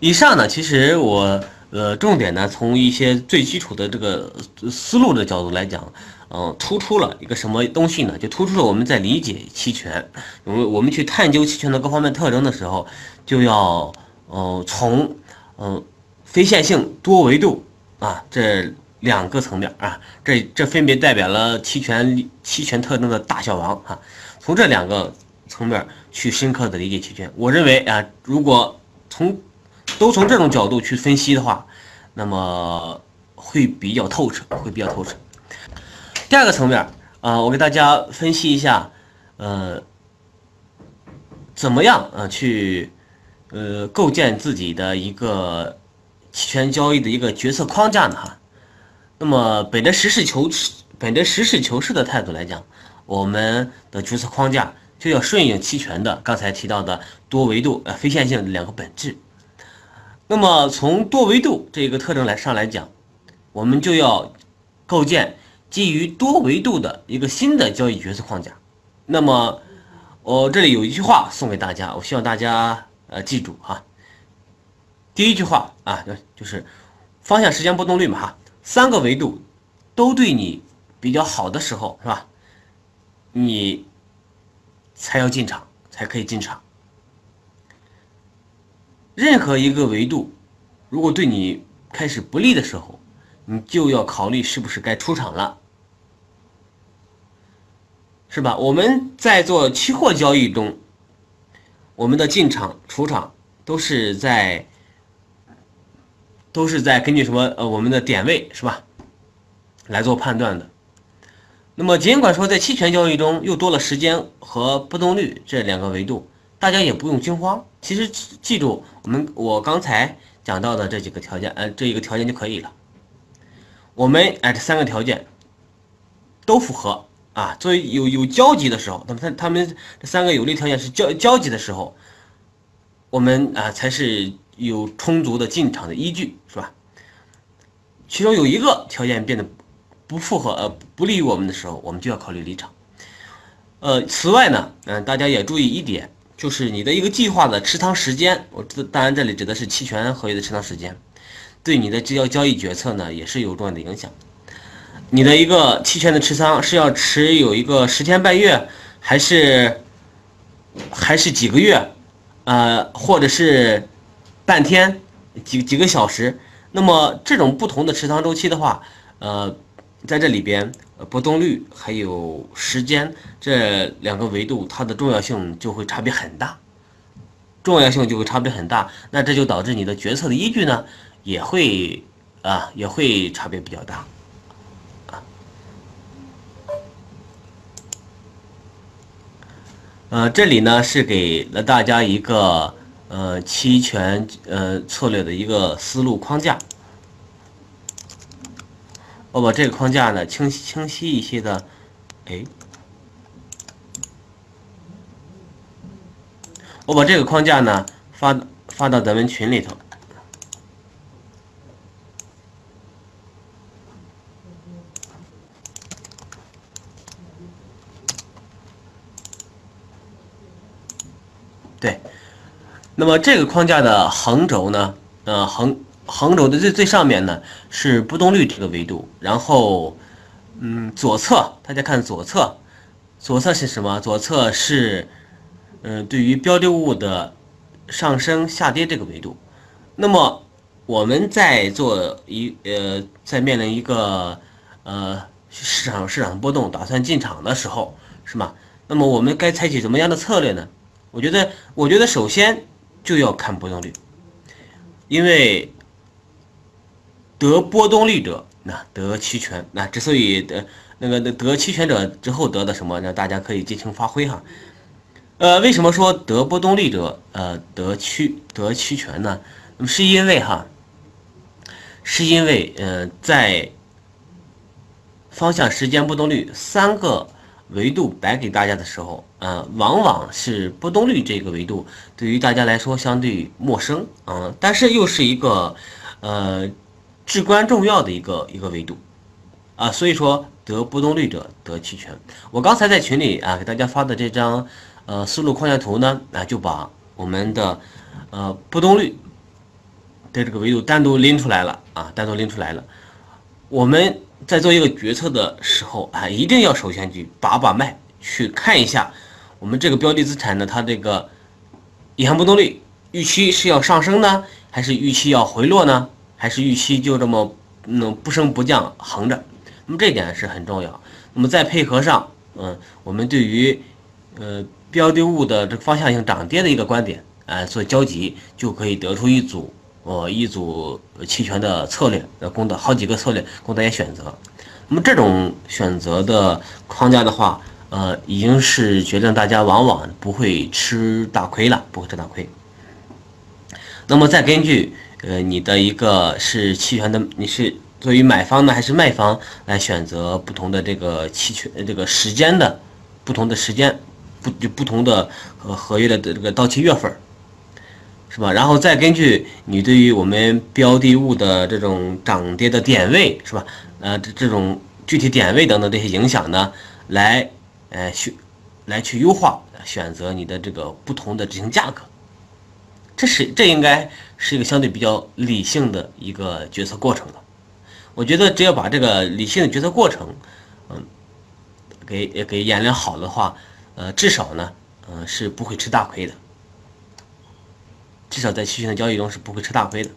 以上呢，其实我呃重点呢从一些最基础的这个思路的角度来讲，嗯，突出了一个什么东西呢？就突出了我们在理解期权，我们我们去探究期权的各方面特征的时候，就要呃从嗯非线性、多维度啊这两个层面啊，这这分别代表了期权期权特征的大小王啊，从这两个层面去深刻的理解期权。我认为啊，如果从都从这种角度去分析的话，那么会比较透彻，会比较透彻。第二个层面啊，我给大家分析一下，呃，怎么样啊去呃构建自己的一个期权交易的一个决策框架呢？哈，那么本着实事求是、本着实事求是的态度来讲，我们的决策框架就要顺应期权的刚才提到的多维度、呃非线性两个本质。那么从多维度这个特征来上来讲，我们就要构建基于多维度的一个新的交易决策框架。那么我这里有一句话送给大家，我希望大家呃记住哈。第一句话啊，就是方向时间波动率嘛哈，三个维度都对你比较好的时候是吧？你才要进场，才可以进场。任何一个维度，如果对你开始不利的时候，你就要考虑是不是该出场了，是吧？我们在做期货交易中，我们的进场、出场都是在都是在根据什么？呃，我们的点位是吧？来做判断的。那么，尽管说在期权交易中又多了时间和波动率这两个维度。大家也不用惊慌，其实记住我们我刚才讲到的这几个条件，呃，这一个条件就可以了。我们哎，这三个条件都符合啊。作为有有交集的时候，那么它它们这三个有利条件是交交集的时候，我们啊才是有充足的进场的依据，是吧？其中有一个条件变得不符合，呃，不利于我们的时候，我们就要考虑离场。呃，此外呢，嗯，大家也注意一点。就是你的一个计划的持仓时间，我这当然这里指的是期权合约的持仓时间，对你的交交易决策呢也是有重要的影响。你的一个期权的持仓是要持有一个十天半月，还是还是几个月，呃，或者是半天几几个小时？那么这种不同的持仓周期的话，呃，在这里边。呃波动率还有时间这两个维度，它的重要性就会差别很大，重要性就会差别很大。那这就导致你的决策的依据呢，也会啊，也会差别比较大啊。呃，这里呢是给了大家一个呃期权呃策略的一个思路框架。我把这个框架呢清晰清晰一些的，哎，我把这个框架呢发发到咱们群里头。对，那么这个框架的横轴呢，呃横。横轴的最最上面呢是波动率这个维度，然后，嗯，左侧大家看左侧，左侧是什么？左侧是，嗯，对于标的物的上升下跌这个维度。那么我们在做一呃，在面临一个呃市场市场波动，打算进场的时候，是吗？那么我们该采取什么样的策略呢？我觉得，我觉得首先就要看波动率，因为。得波动率者，那得期权。那之所以得那个得期权者之后得的什么，那大家可以尽情发挥哈。呃，为什么说得波动率者呃得期得期权呢？是因为哈，是因为呃在方向、时间、波动率三个维度摆给大家的时候，呃，往往是波动率这个维度对于大家来说相对陌生，嗯，但是又是一个呃。至关重要的一个一个维度，啊，所以说得波动率者得期权。我刚才在群里啊给大家发的这张呃思路框架图呢，啊就把我们的呃波动率的这个维度单独拎出来了啊，单独拎出来了。我们在做一个决策的时候啊，一定要首先去把把脉，去看一下我们这个标的资产呢，它这个银行波动率预期是要上升呢，还是预期要回落呢？还是预期就这么嗯不升不降横着？那么这点是很重要。那么再配合上嗯，我们对于呃标的物的这个方向性涨跌的一个观点，哎做交集，就可以得出一组哦一组期权的策略，呃供的好几个策略供大家选择。那么这种选择的框架的话，呃已经是决定大家往往不会吃大亏了，不会吃大亏。那么再根据呃你的一个是期权的，你是作为买方呢还是卖方来选择不同的这个期权这个时间的不同的时间不就不同的呃合约的这个到期月份是吧？然后再根据你对于我们标的物的这种涨跌的点位是吧？呃这这种具体点位等等这些影响呢，来呃去来去优化选择你的这个不同的执行价格。这是这应该是一个相对比较理性的一个决策过程了。我觉得只要把这个理性的决策过程，嗯，给给演练好的话，呃，至少呢，嗯，是不会吃大亏的。至少在期权的交易中是不会吃大亏的。